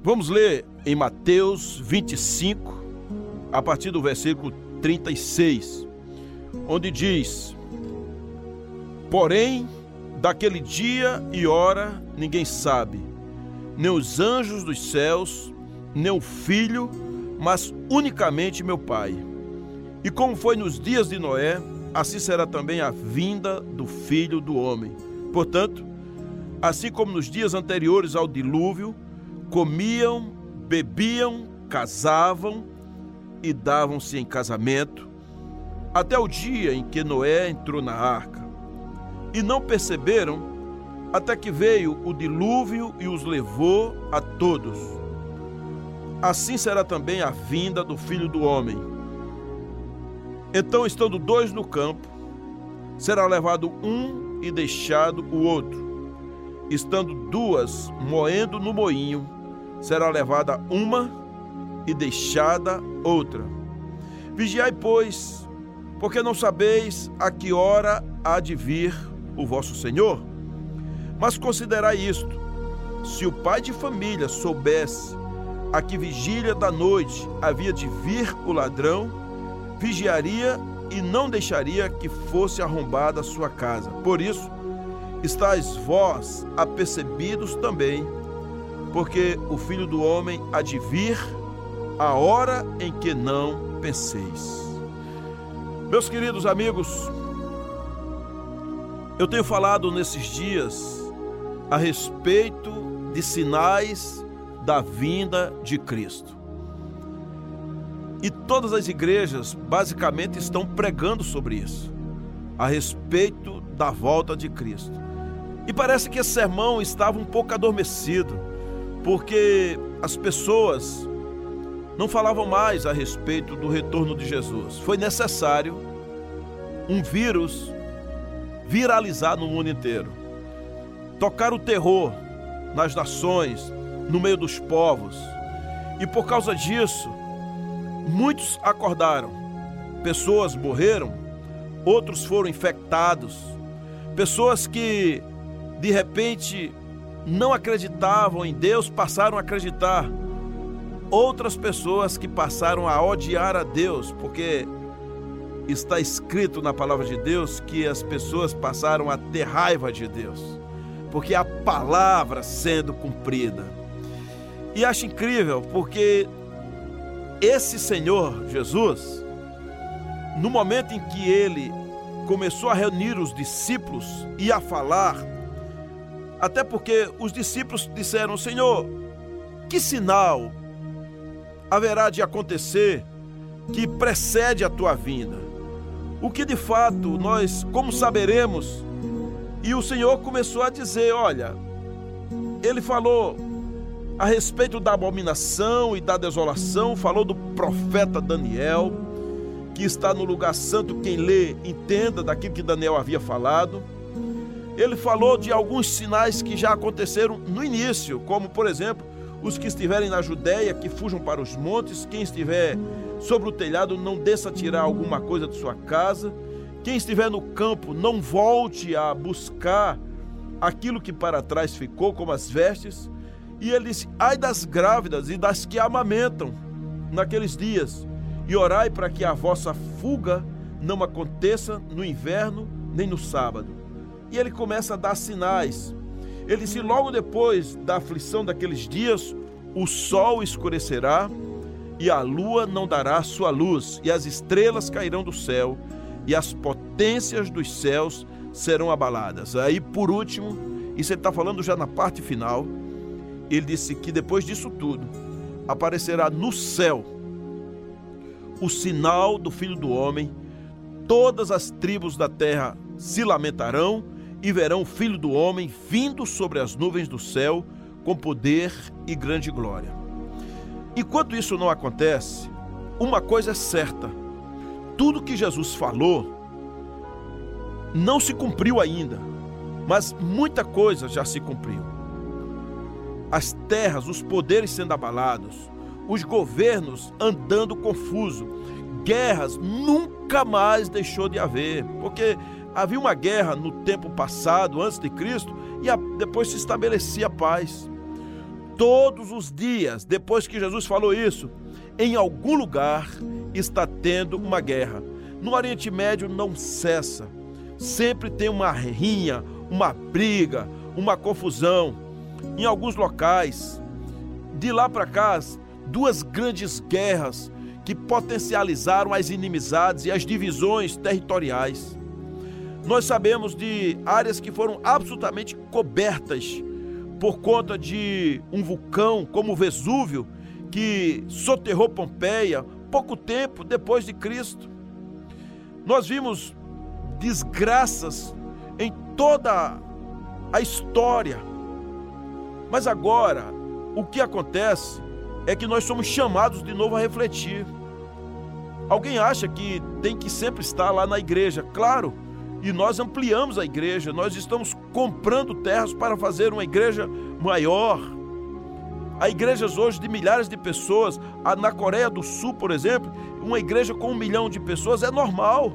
Vamos ler em Mateus 25, a partir do versículo 36, onde diz: Porém, daquele dia e hora ninguém sabe, nem os anjos dos céus, nem o filho, mas unicamente meu Pai. E como foi nos dias de Noé, assim será também a vinda do filho do homem. Portanto, assim como nos dias anteriores ao dilúvio, comiam, bebiam, casavam e davam-se em casamento, até o dia em que Noé entrou na arca. E não perceberam até que veio o dilúvio e os levou a todos. Assim será também a vinda do filho do homem. Então, estando dois no campo, será levado um e deixado o outro. Estando duas moendo no moinho, será levada uma e deixada outra. Vigiai, pois, porque não sabeis a que hora há de vir o vosso Senhor. Mas considerai isto: se o pai de família soubesse a que vigília da noite havia de vir o ladrão, vigiaria e não deixaria que fosse arrombada a sua casa. Por isso, estáis vós apercebidos também, porque o filho do homem há de vir a hora em que não penseis. Meus queridos amigos, eu tenho falado nesses dias a respeito de sinais da vinda de Cristo. E todas as igrejas basicamente estão pregando sobre isso, a respeito da volta de Cristo. E parece que esse sermão estava um pouco adormecido, porque as pessoas não falavam mais a respeito do retorno de Jesus. Foi necessário um vírus viralizar no mundo inteiro tocar o terror nas nações, no meio dos povos. E por causa disso, muitos acordaram. Pessoas morreram, outros foram infectados. Pessoas que de repente não acreditavam em Deus passaram a acreditar. Outras pessoas que passaram a odiar a Deus, porque está escrito na palavra de Deus que as pessoas passaram a ter raiva de Deus porque a palavra sendo cumprida. E acho incrível porque esse Senhor Jesus, no momento em que ele começou a reunir os discípulos e a falar, até porque os discípulos disseram: Senhor, que sinal haverá de acontecer que precede a tua vinda? O que de fato nós, como saberemos, e o Senhor começou a dizer: Olha, ele falou a respeito da abominação e da desolação, falou do profeta Daniel, que está no lugar santo. Quem lê, entenda daquilo que Daniel havia falado. Ele falou de alguns sinais que já aconteceram no início, como, por exemplo, os que estiverem na Judéia, que fujam para os montes, quem estiver sobre o telhado, não desça tirar alguma coisa de sua casa quem estiver no campo, não volte a buscar aquilo que para trás ficou, como as vestes. E ele disse: Ai das grávidas e das que amamentam naqueles dias, e orai para que a vossa fuga não aconteça no inverno nem no sábado. E ele começa a dar sinais. Ele disse: Logo depois da aflição daqueles dias, o sol escurecerá e a lua não dará sua luz, e as estrelas cairão do céu e as potências dos céus serão abaladas. Aí, por último, isso ele está falando já na parte final, ele disse que depois disso tudo, aparecerá no céu o sinal do Filho do Homem, todas as tribos da terra se lamentarão e verão o Filho do Homem vindo sobre as nuvens do céu com poder e grande glória. Enquanto isso não acontece, uma coisa é certa: tudo que Jesus falou não se cumpriu ainda, mas muita coisa já se cumpriu. As terras, os poderes sendo abalados, os governos andando confuso, guerras nunca mais deixou de haver, porque havia uma guerra no tempo passado, antes de Cristo, e depois se estabelecia a paz. todos os dias, depois que Jesus falou isso, em algum lugar está tendo uma guerra. No Oriente Médio não cessa. Sempre tem uma rinha, uma briga, uma confusão. Em alguns locais, de lá para cá, duas grandes guerras que potencializaram as inimizades e as divisões territoriais. Nós sabemos de áreas que foram absolutamente cobertas por conta de um vulcão como o Vesúvio, que soterrou Pompeia pouco tempo depois de Cristo. Nós vimos desgraças em toda a história. Mas agora, o que acontece é que nós somos chamados de novo a refletir. Alguém acha que tem que sempre estar lá na igreja? Claro, e nós ampliamos a igreja, nós estamos comprando terras para fazer uma igreja maior. Há igrejas hoje de milhares de pessoas. Na Coreia do Sul, por exemplo, uma igreja com um milhão de pessoas é normal.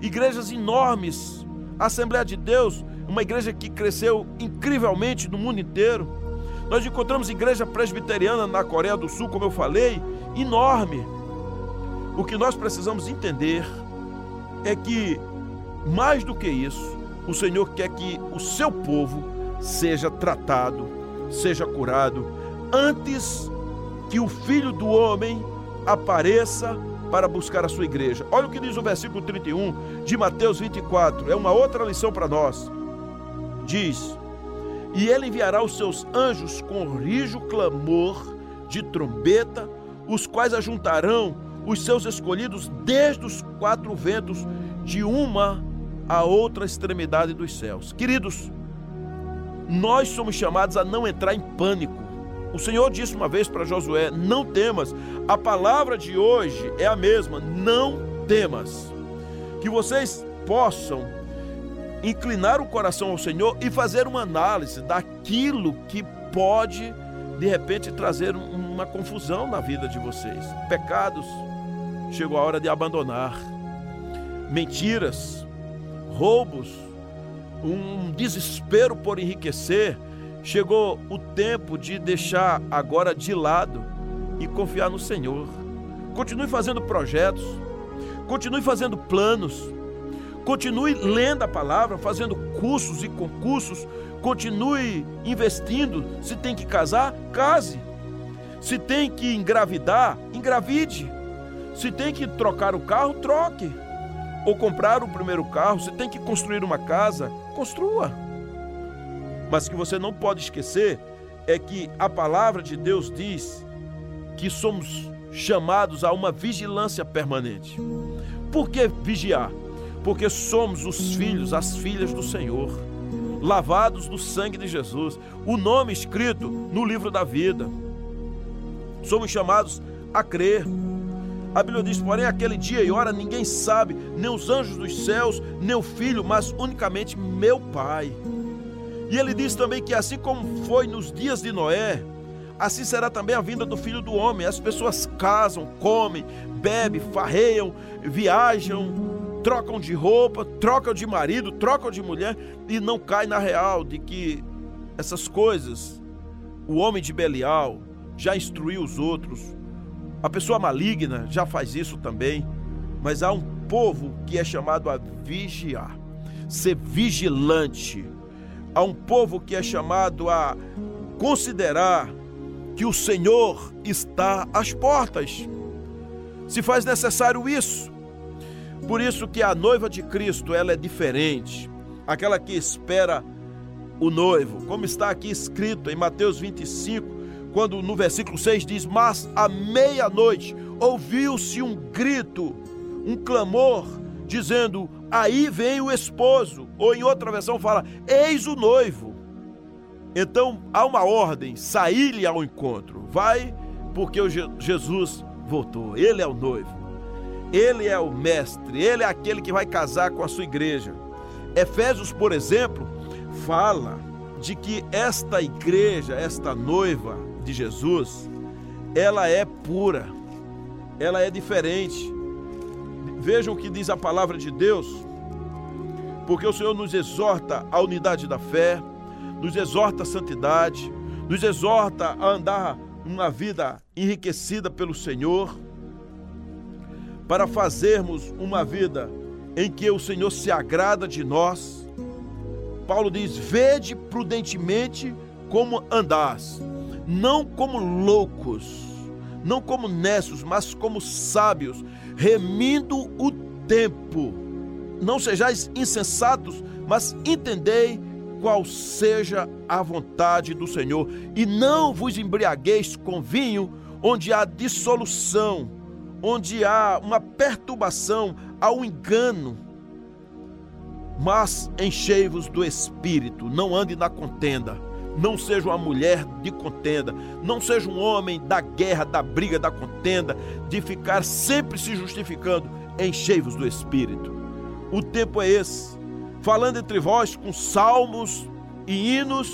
Igrejas enormes. A Assembleia de Deus, uma igreja que cresceu incrivelmente no mundo inteiro. Nós encontramos igreja presbiteriana na Coreia do Sul, como eu falei, enorme. O que nós precisamos entender é que mais do que isso, o Senhor quer que o seu povo seja tratado, seja curado, antes que o Filho do Homem apareça para buscar a sua igreja. Olha o que diz o versículo 31 de Mateus 24, é uma outra lição para nós. Diz: E ele enviará os seus anjos com rijo clamor de trombeta, os quais ajuntarão os seus escolhidos desde os quatro ventos de uma a outra extremidade dos céus. Queridos, nós somos chamados a não entrar em pânico. O Senhor disse uma vez para Josué: Não temas. A palavra de hoje é a mesma: Não temas. Que vocês possam inclinar o coração ao Senhor e fazer uma análise daquilo que pode, de repente, trazer uma confusão na vida de vocês. Pecados, chegou a hora de abandonar. Mentiras, roubos, um desespero por enriquecer, chegou o tempo de deixar agora de lado e confiar no Senhor. Continue fazendo projetos, continue fazendo planos, continue lendo a palavra, fazendo cursos e concursos, continue investindo. Se tem que casar, case. Se tem que engravidar, engravide. Se tem que trocar o carro, troque ou comprar o primeiro carro, você tem que construir uma casa, construa. Mas o que você não pode esquecer é que a palavra de Deus diz que somos chamados a uma vigilância permanente. Por que vigiar? Porque somos os filhos, as filhas do Senhor, lavados no sangue de Jesus, o nome escrito no livro da vida. Somos chamados a crer, a Bíblia diz: porém, aquele dia e hora ninguém sabe, nem os anjos dos céus, nem o filho, mas unicamente meu Pai. E ele diz também que assim como foi nos dias de Noé, assim será também a vinda do filho do homem. As pessoas casam, comem, bebem, farreiam, viajam, trocam de roupa, trocam de marido, trocam de mulher e não cai na real de que essas coisas, o homem de Belial já instruiu os outros a pessoa maligna já faz isso também, mas há um povo que é chamado a vigiar, ser vigilante. Há um povo que é chamado a considerar que o Senhor está às portas. Se faz necessário isso. Por isso que a noiva de Cristo, ela é diferente. Aquela que espera o noivo, como está aqui escrito em Mateus 25, quando no versículo 6 diz: Mas à meia-noite ouviu-se um grito, um clamor, dizendo: Aí vem o esposo. Ou em outra versão fala: Eis o noivo. Então há uma ordem: sair-lhe ao encontro. Vai, porque Jesus voltou. Ele é o noivo. Ele é o mestre, ele é aquele que vai casar com a sua igreja. Efésios, por exemplo, fala de que esta igreja, esta noiva, de Jesus, ela é pura, ela é diferente. Vejam o que diz a palavra de Deus, porque o Senhor nos exorta à unidade da fé, nos exorta à santidade, nos exorta a andar uma vida enriquecida pelo Senhor, para fazermos uma vida em que o Senhor se agrada de nós. Paulo diz: Vede prudentemente como andás, não como loucos, não como necios, mas como sábios, remindo o tempo. Não sejais insensatos, mas entendei qual seja a vontade do Senhor, e não vos embriagueis com vinho, onde há dissolução, onde há uma perturbação, há um engano. Mas enchei-vos do espírito, não ande na contenda. Não seja uma mulher de contenda, não seja um homem da guerra, da briga, da contenda, de ficar sempre se justificando. Enchei-vos do espírito. O tempo é esse falando entre vós com salmos e hinos,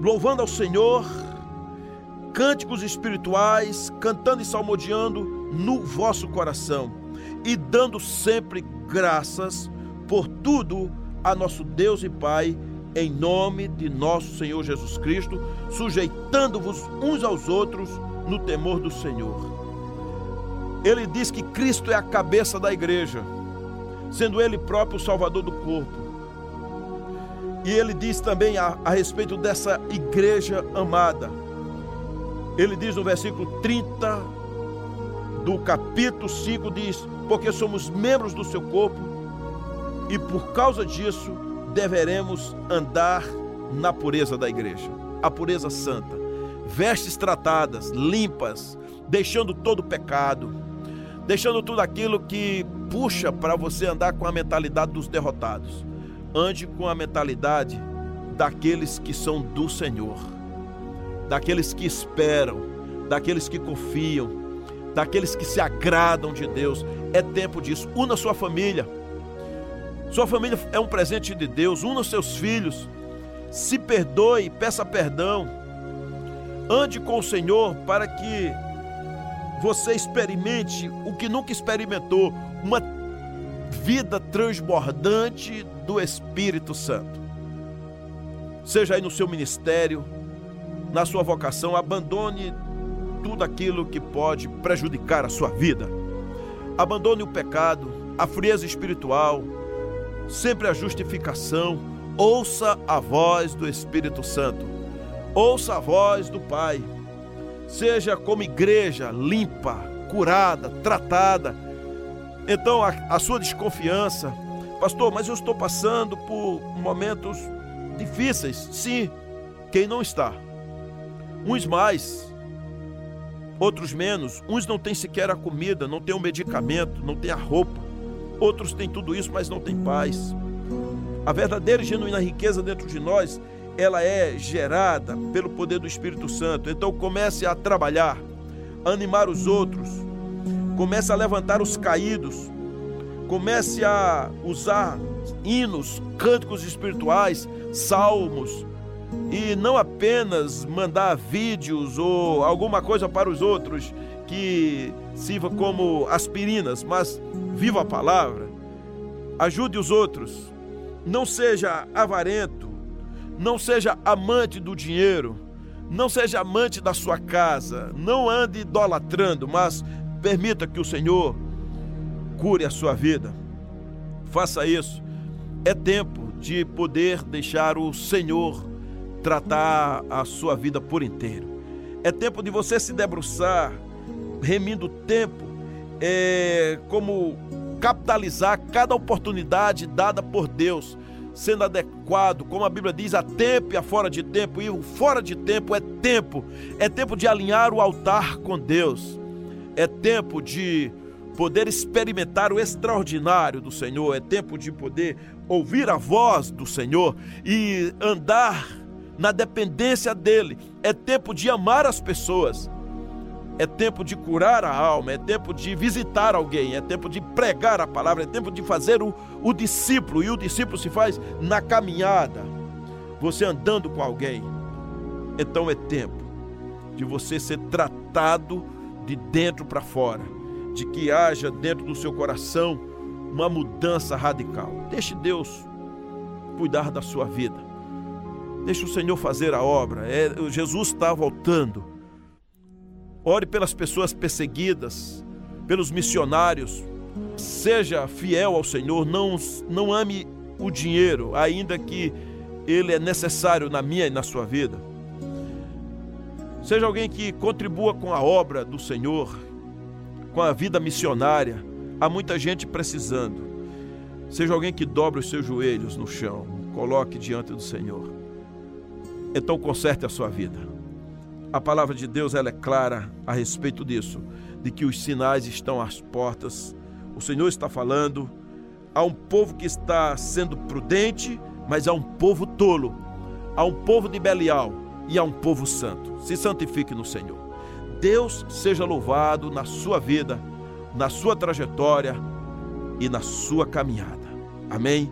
louvando ao Senhor, cânticos espirituais, cantando e salmodiando no vosso coração e dando sempre graças por tudo a nosso Deus e Pai, em nome de nosso Senhor Jesus Cristo, sujeitando-vos uns aos outros no temor do Senhor. Ele diz que Cristo é a cabeça da igreja sendo Ele próprio o Salvador do corpo. E ele diz também a, a respeito dessa igreja amada. Ele diz no versículo 30 do capítulo 5: diz, porque somos membros do seu corpo, e por causa disso deveremos andar na pureza da igreja, a pureza santa, vestes tratadas, limpas, deixando todo pecado, deixando tudo aquilo que puxa para você andar com a mentalidade dos derrotados. Ande com a mentalidade daqueles que são do Senhor, daqueles que esperam, daqueles que confiam, daqueles que se agradam de Deus. É tempo disso. Una sua família. Sua família é um presente de Deus. Una seus filhos. Se perdoe, peça perdão. Ande com o Senhor para que você experimente o que nunca experimentou, uma vida transbordante do Espírito Santo. Seja aí no seu ministério, na sua vocação, abandone tudo aquilo que pode prejudicar a sua vida. Abandone o pecado, a frieza espiritual, sempre a justificação. Ouça a voz do Espírito Santo. Ouça a voz do Pai seja como igreja limpa, curada, tratada. Então a, a sua desconfiança, pastor, mas eu estou passando por momentos difíceis. Sim, quem não está? Uns mais, outros menos. Uns não têm sequer a comida, não têm o medicamento, não têm a roupa. Outros têm tudo isso, mas não têm paz. A verdadeira e genuína riqueza dentro de nós ela é gerada pelo poder do Espírito Santo. Então comece a trabalhar, a animar os outros, comece a levantar os caídos, comece a usar hinos, cânticos espirituais, salmos, e não apenas mandar vídeos ou alguma coisa para os outros que sirva como aspirinas, mas viva a palavra, ajude os outros, não seja avarento, não seja amante do dinheiro, não seja amante da sua casa, não ande idolatrando, mas permita que o Senhor cure a sua vida. Faça isso. É tempo de poder deixar o Senhor tratar a sua vida por inteiro. É tempo de você se debruçar, remindo o tempo, é, como capitalizar cada oportunidade dada por Deus sendo adequado, como a Bíblia diz, a tempo e a fora de tempo, e o fora de tempo é tempo, é tempo de alinhar o altar com Deus, é tempo de poder experimentar o extraordinário do Senhor, é tempo de poder ouvir a voz do Senhor e andar na dependência dEle, é tempo de amar as pessoas, é tempo de curar a alma, é tempo de visitar alguém, é tempo de pregar a palavra, é tempo de fazer o, o discípulo. E o discípulo se faz na caminhada, você andando com alguém. Então é tempo de você ser tratado de dentro para fora, de que haja dentro do seu coração uma mudança radical. Deixe Deus cuidar da sua vida. Deixa o Senhor fazer a obra. É, Jesus está voltando. Ore pelas pessoas perseguidas, pelos missionários. Seja fiel ao Senhor. Não, não ame o dinheiro, ainda que ele é necessário na minha e na sua vida. Seja alguém que contribua com a obra do Senhor, com a vida missionária. Há muita gente precisando. Seja alguém que dobre os seus joelhos no chão, coloque diante do Senhor. Então conserte a sua vida. A palavra de Deus ela é clara a respeito disso, de que os sinais estão às portas. O Senhor está falando. Há um povo que está sendo prudente, mas há um povo tolo. Há um povo de Belial e há um povo santo. Se santifique no Senhor. Deus seja louvado na sua vida, na sua trajetória e na sua caminhada. Amém?